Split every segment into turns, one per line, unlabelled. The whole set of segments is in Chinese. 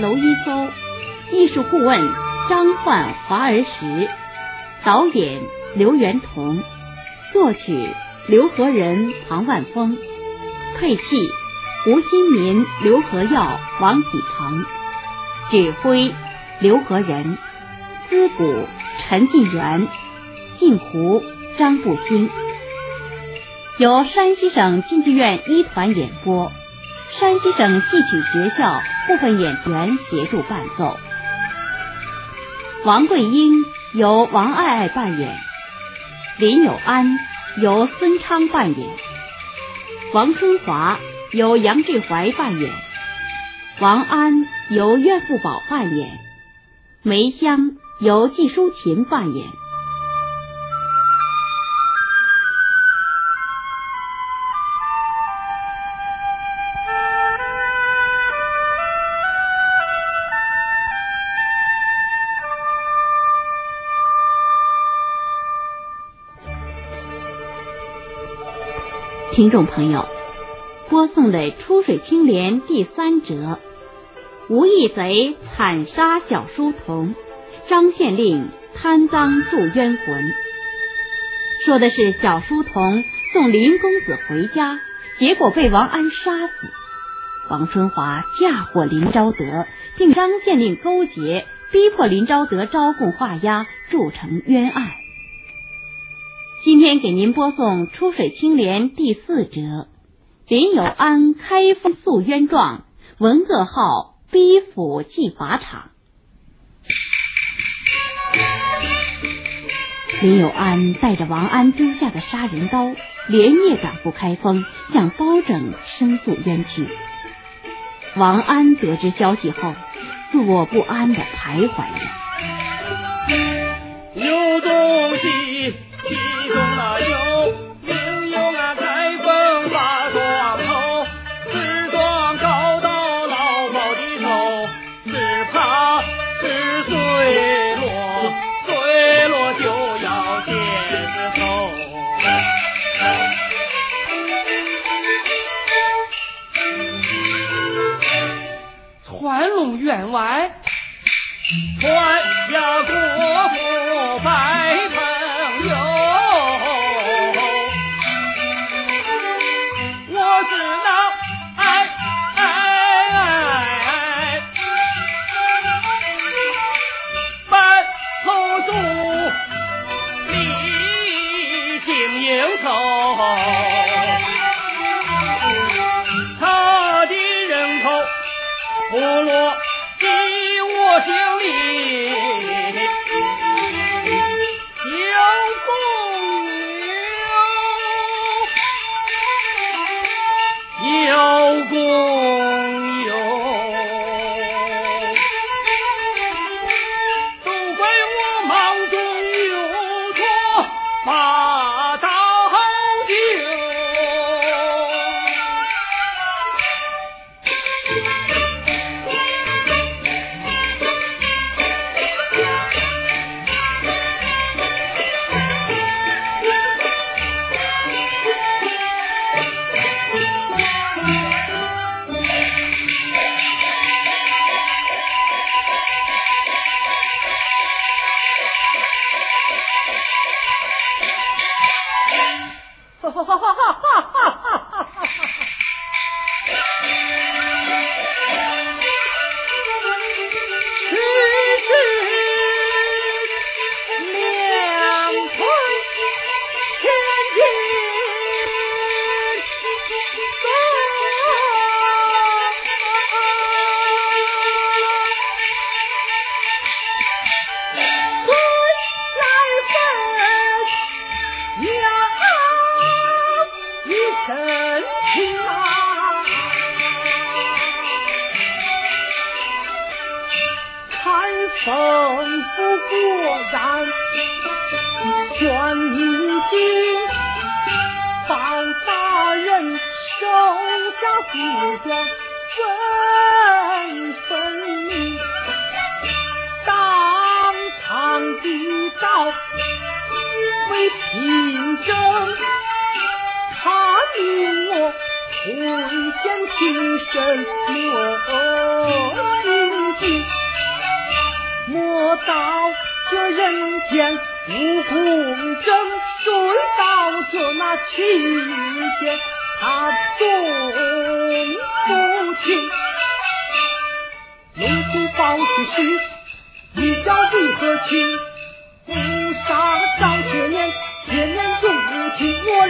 娄一舟，艺术顾问张焕华儿时，导演刘元同，作曲刘和仁、庞万峰，配器吴新民、刘和耀、王启鹏，指挥刘和仁，司鼓陈进元，镜胡张步新。由山西省京剧院一团演播，山西省戏曲学校部分演员协助伴奏。王桂英由王爱爱扮演，林有安由孙昌扮演，王春华由杨志怀扮演，王安由岳富宝扮演，梅香由季淑琴扮演。听众朋友，播送的《出水青莲》第三折，吴义贼惨杀小书童，张县令贪赃铸冤魂。说的是小书童送林公子回家，结果被王安杀死。王春华嫁祸林昭德，并张县令勾结，逼迫林昭德招供画押，铸成冤案。今天给您播送《出水青莲》第四折，林有安开封诉冤状，文噩号逼府祭法场。林有安带着王安丢下的杀人刀，连夜赶赴开封，向包拯申诉冤屈。王安得知消息后，坐不安的徘徊着。
有
川龙员外，
官家国父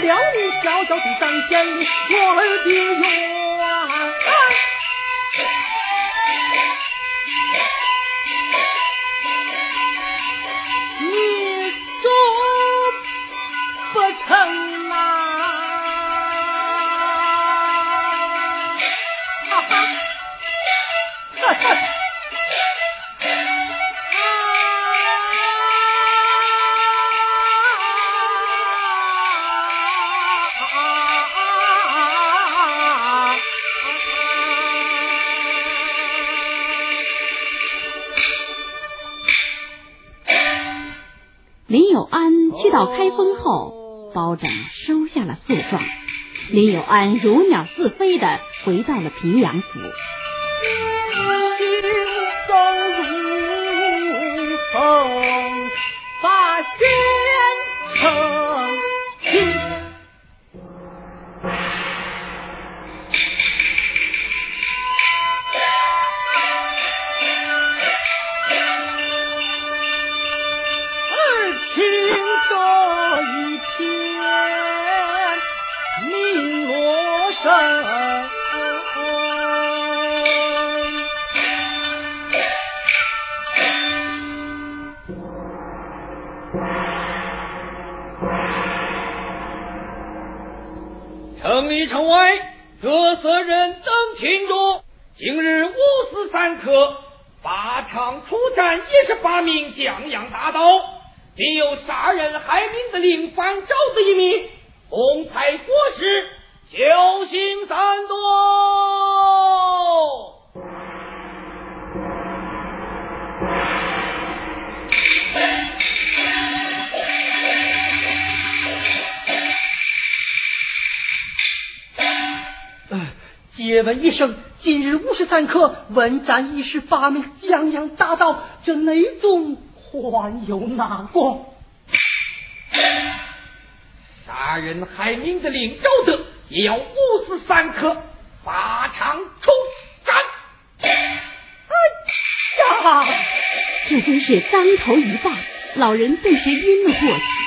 了。你小小的张县令，我儿的冤。你做不成
到开封后，包拯收下了诉状。林有安如鸟似飞的回到了平阳府。
城里城外，各色人等群多，今日五时三刻，八场出战一十八名降洋大盗，并有杀人害命的林反赵子一名，红才国师，九星三多。
借问一声，今日午时三刻，文斩一十八名江洋大盗，这内中还有哪个？
杀人害命的令赵德，也要五时三刻，法场出斩。
哎呀！
这真是当头一棒，老人顿时晕了过去。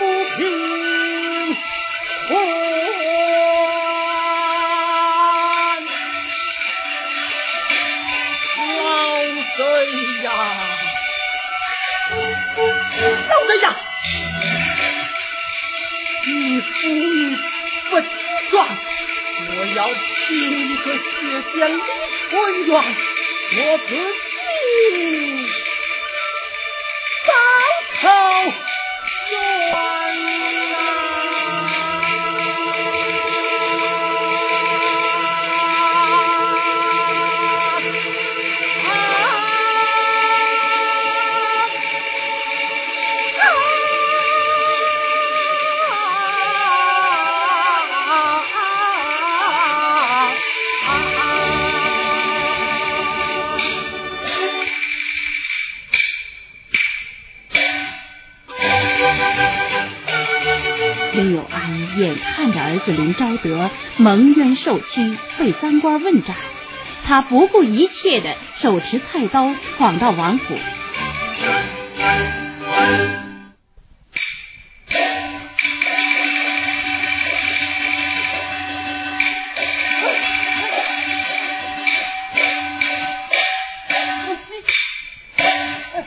不平，人还把不平
老贼呀，老贼呀，你父女不爽，我要请你和谢贤离婚冤，我自
儿子林昭德蒙冤受屈，被当官问斩，他不顾一切的手持菜刀闯到王府。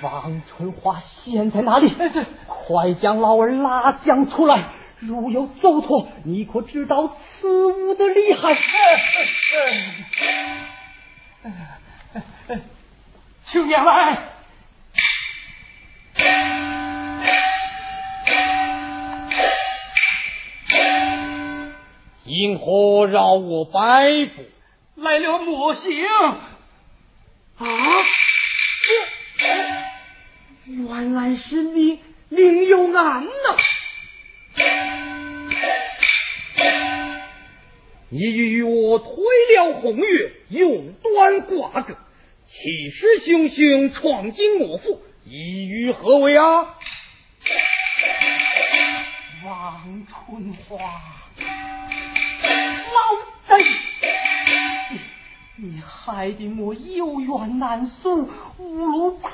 王春花现在哪里？快将老儿拉将出来！如有走错，你可知道此物的厉害？青年来，
因何饶我百步？
来了魔星啊！原来是你林有安呐！
你与我推了红月，用端挂钩，气势汹汹闯进我府，意欲何为啊？
王春花，老贼！你害得我有冤难诉，无路可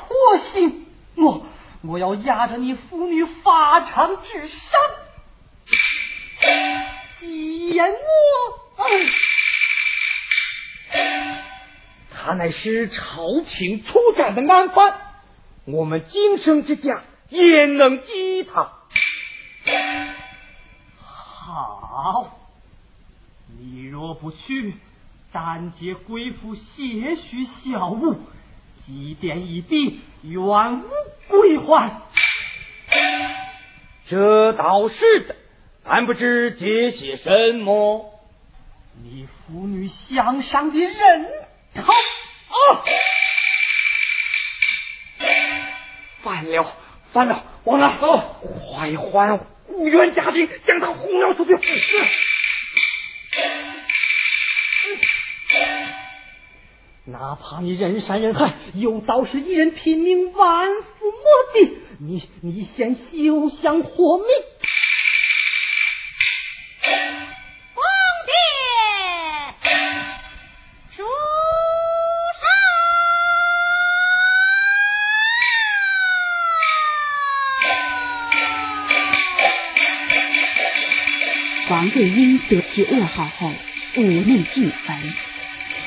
行。我我要压着你父女法场之上，见我！
他乃是朝廷出战的案犯，我们今生之家焉能击他？
好，你若不去，但借贵妇些许小物，祭奠一笔，原无归还。
这倒是的，但不知借些什么。
你父女向上的人头啊！
反了，反了！王二，快还顾源家丁，将他轰了出去！
哪怕你人山人海，有道是一人拼命，万夫莫敌。你你先休想活命！
得知噩耗后，五内俱焚，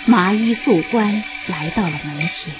麻衣素冠来到了门前。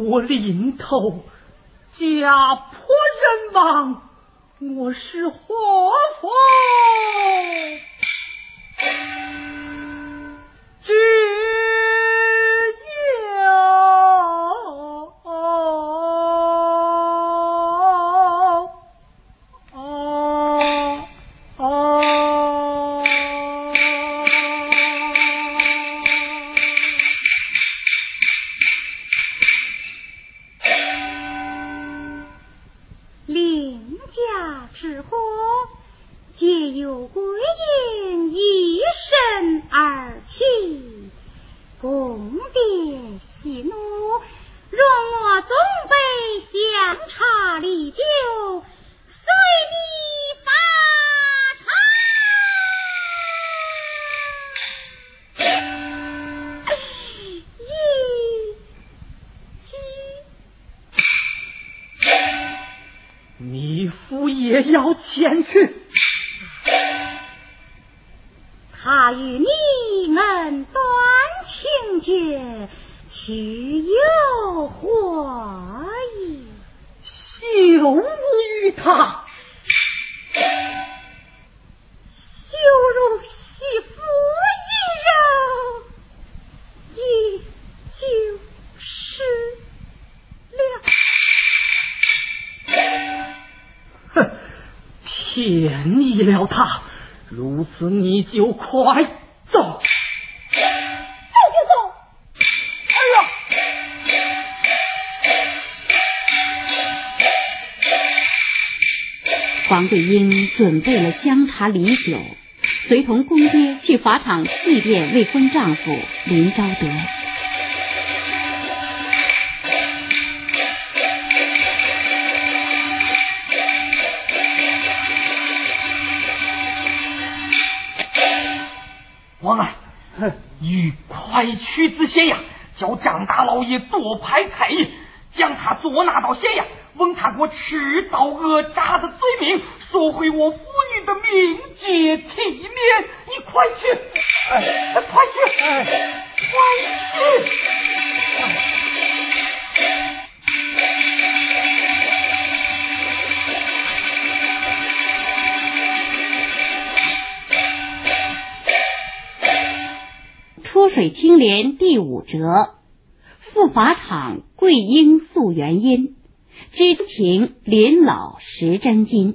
我
临头，家破人亡，我是活佛？
他与你恩断情绝，去有何意？
羞辱于他。
羞辱媳妇一人，也就是了。
哼，便宜了他。如此，你就快走。
走就走。
哎呀！
黄桂英准备了香茶礼酒，随同公爹去法场祭奠未婚丈夫林昭德。
你快去至咸阳，叫张大老爷做派太医，将他捉拿到咸阳，问他我持刀讹诈的罪名，收回我妇女的名节体面。你快去，哎，快去，哎，快去！
水青莲第五折，赴法场桂英诉原因，知情临老识真金。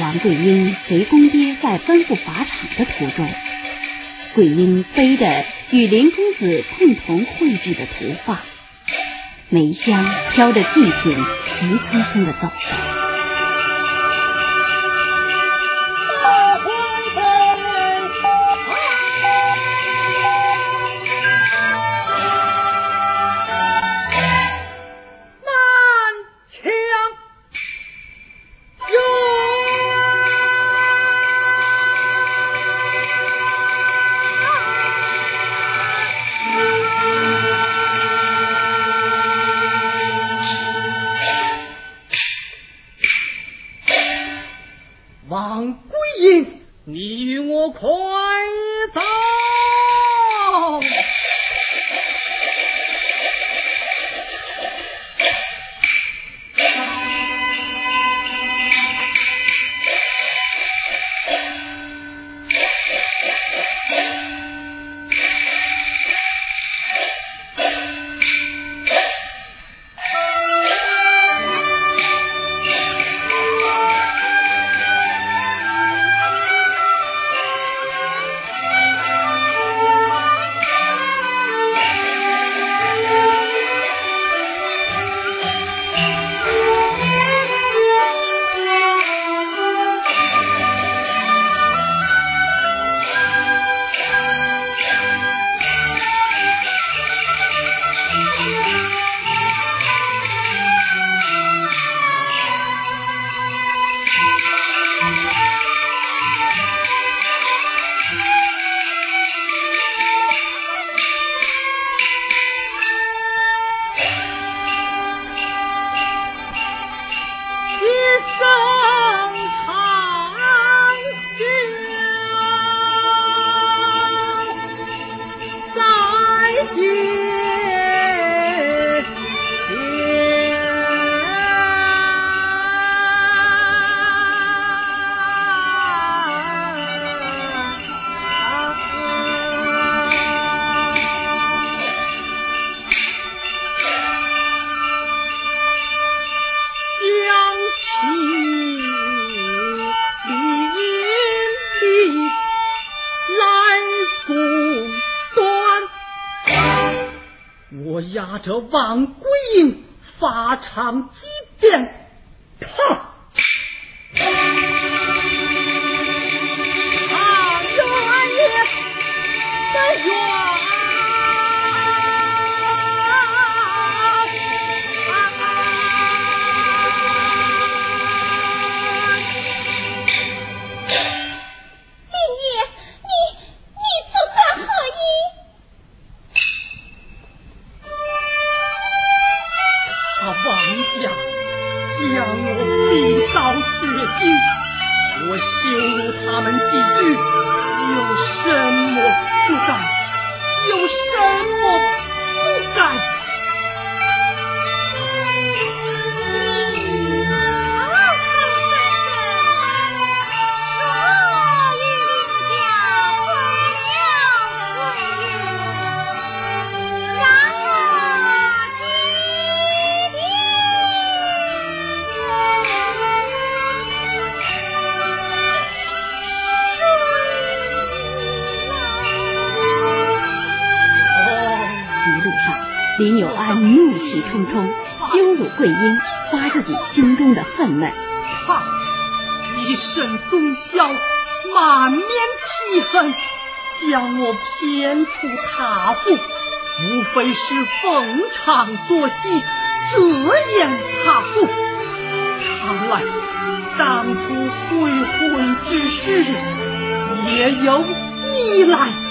王桂英随公爹在奔赴法场的途中，桂英背着与林公子共同绘制的图画，梅香飘着祭品，急匆匆的走。
这王
归应，法场激变。
桂英发自己心中的愤懑。
哈，一身忠孝，满面气恨，将我骗出他府，无非是逢场作戏，遮掩他府。看来当初悔婚之
事，
也由你
来。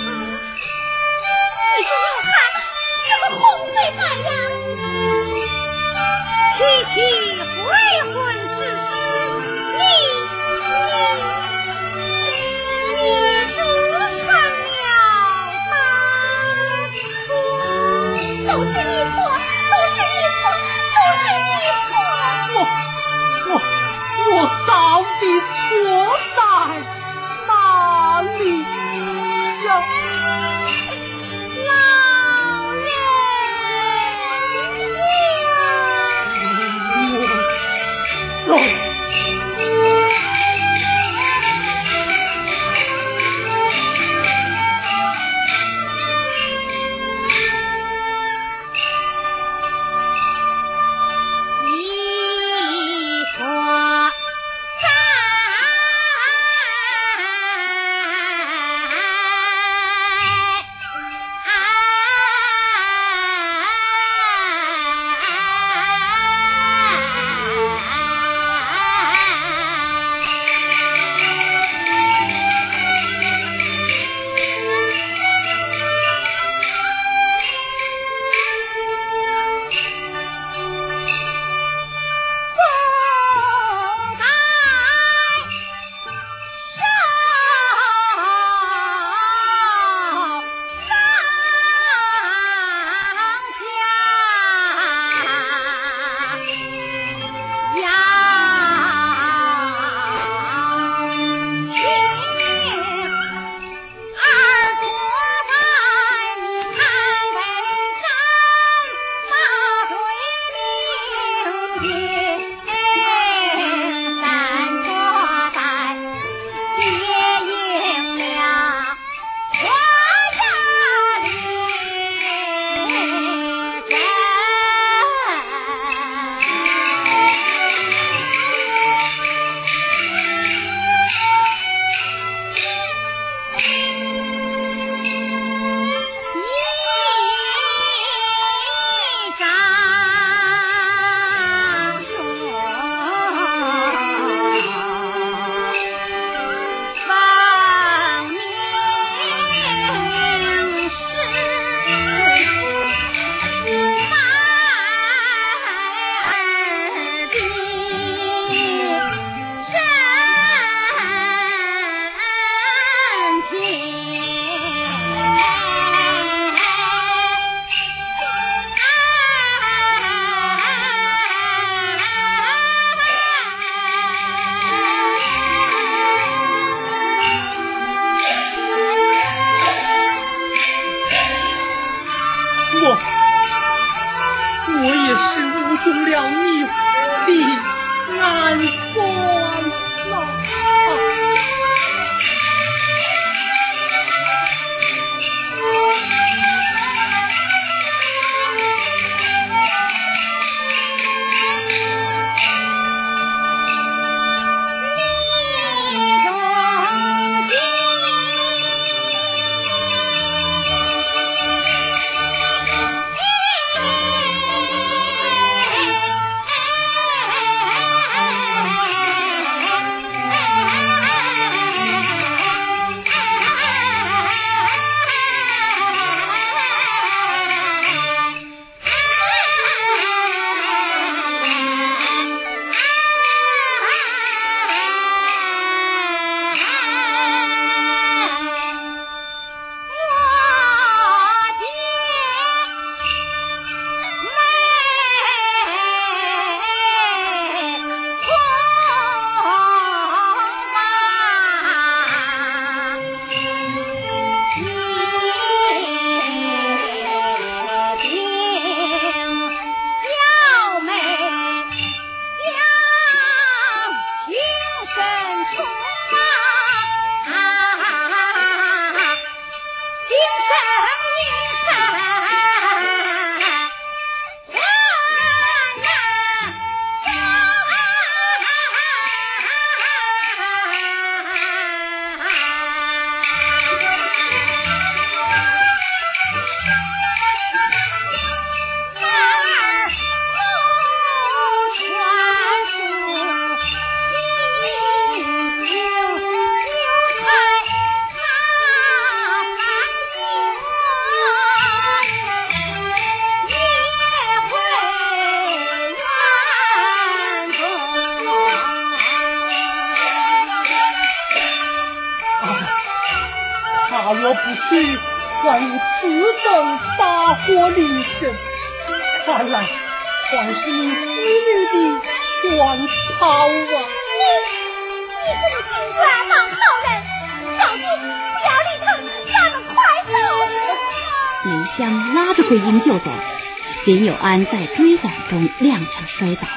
在追赶中踉跄摔倒，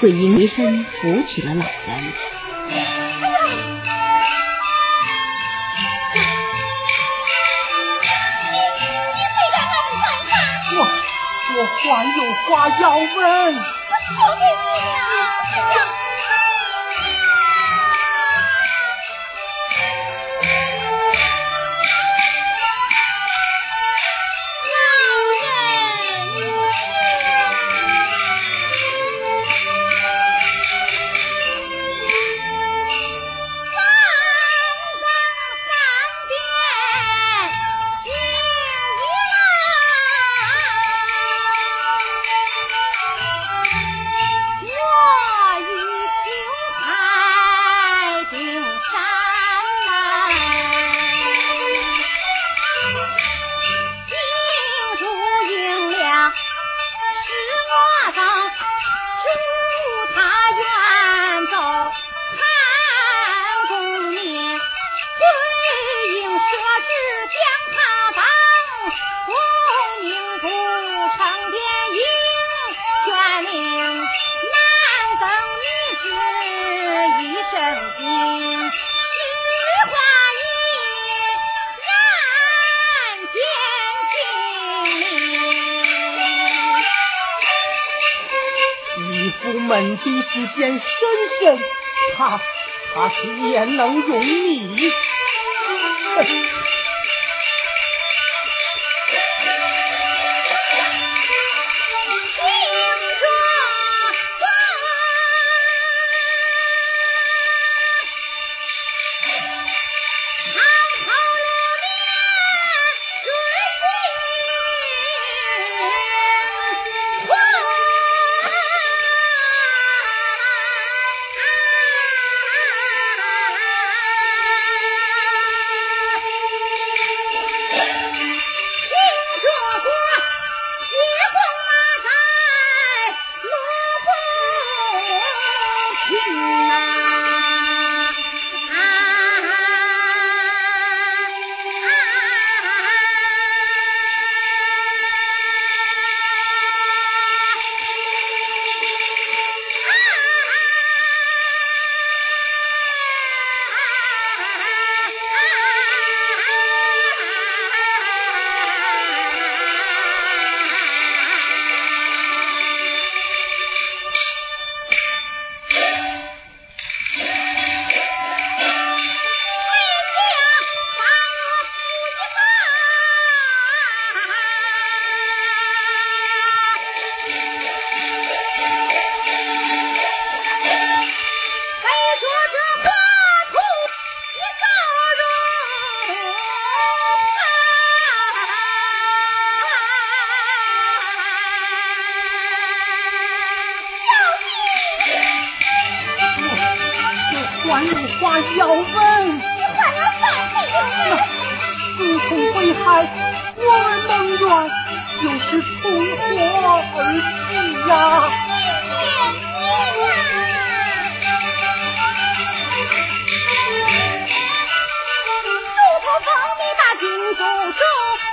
桂英回身扶起了老人。
我我还有话要问。
我给你呀！
世间深深，他他是焉能容你？还有话要问。
你还要反悔有
自从被害，我儿蒙冤，就是从何而起呀？
主头封你把郡主主，暗中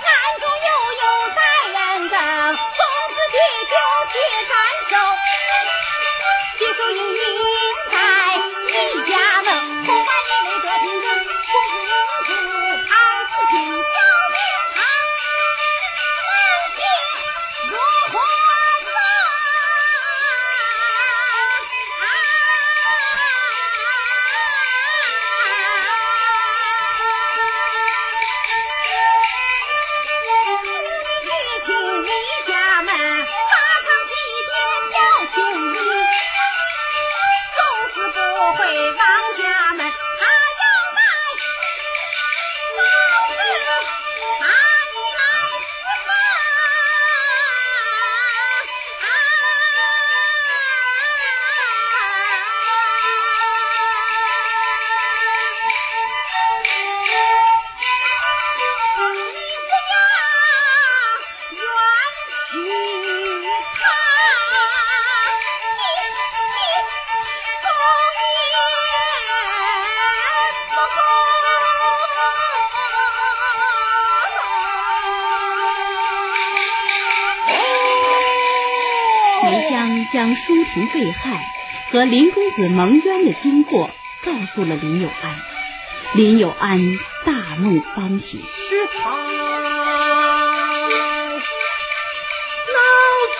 被害和林公子蒙冤的经过，告诉了林有安。林有安大梦方醒，
是，老夫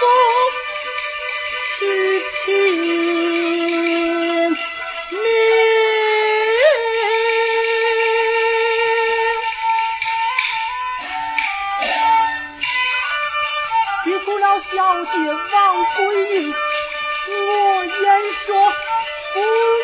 去拼命。救出了小姐王翠云。说不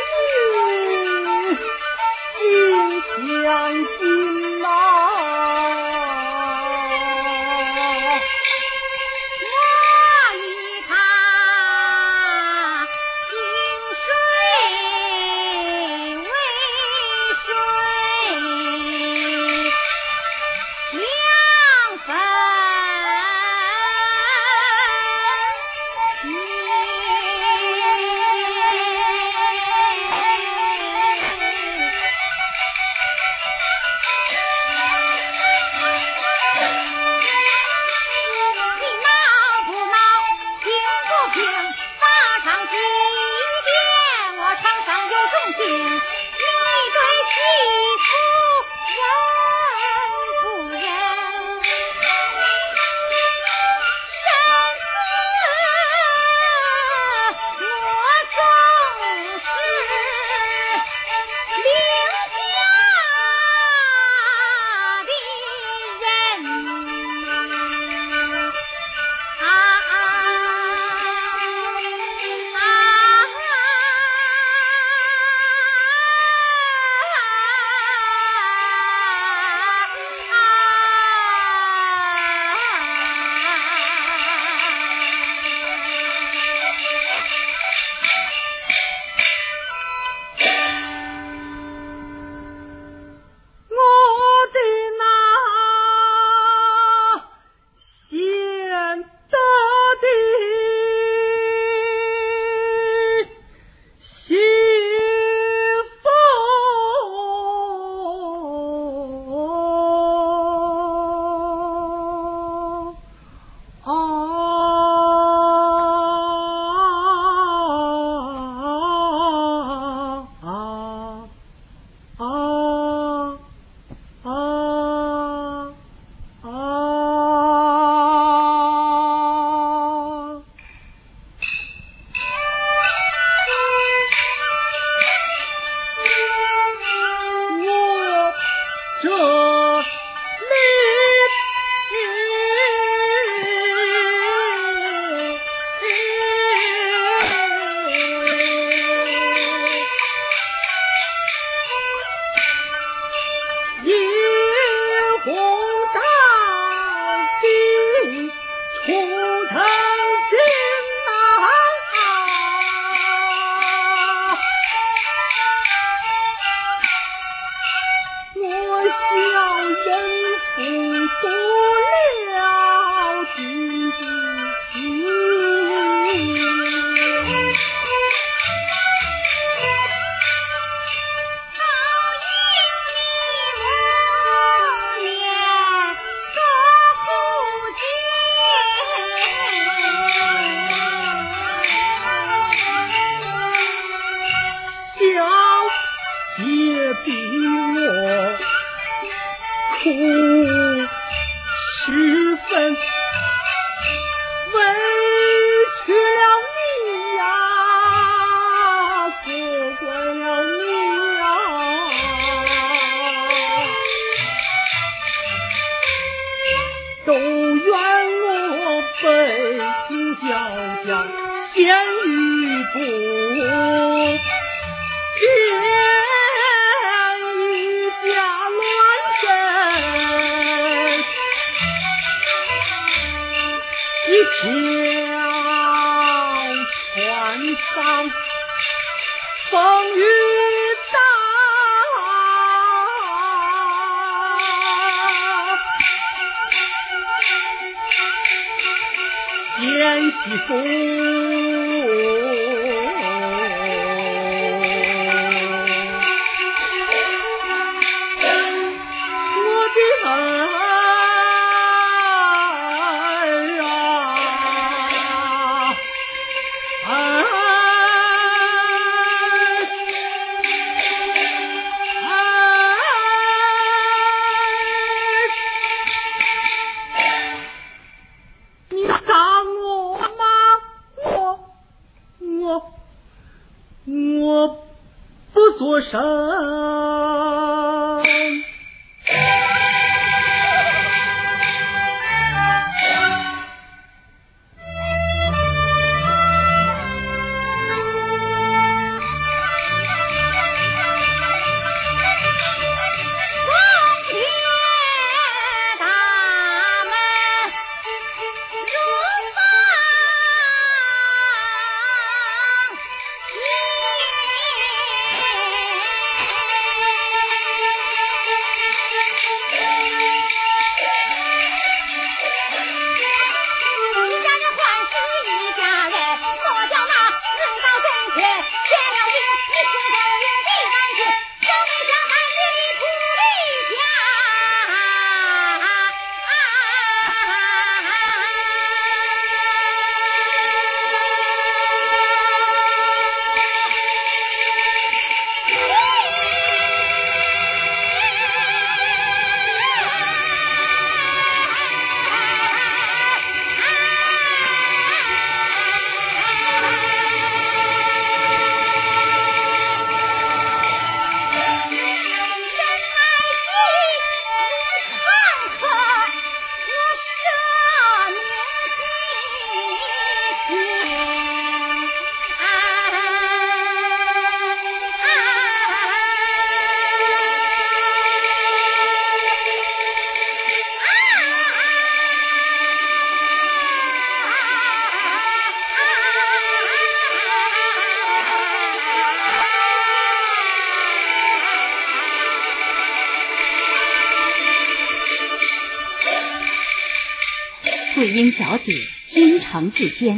小姐
心肠至坚，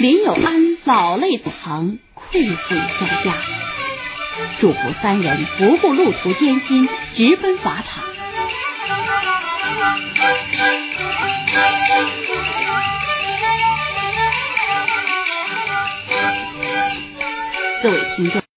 林有安老泪藏，愧悔交加。祝福三人不顾路途艰辛，直奔法场。各位听众。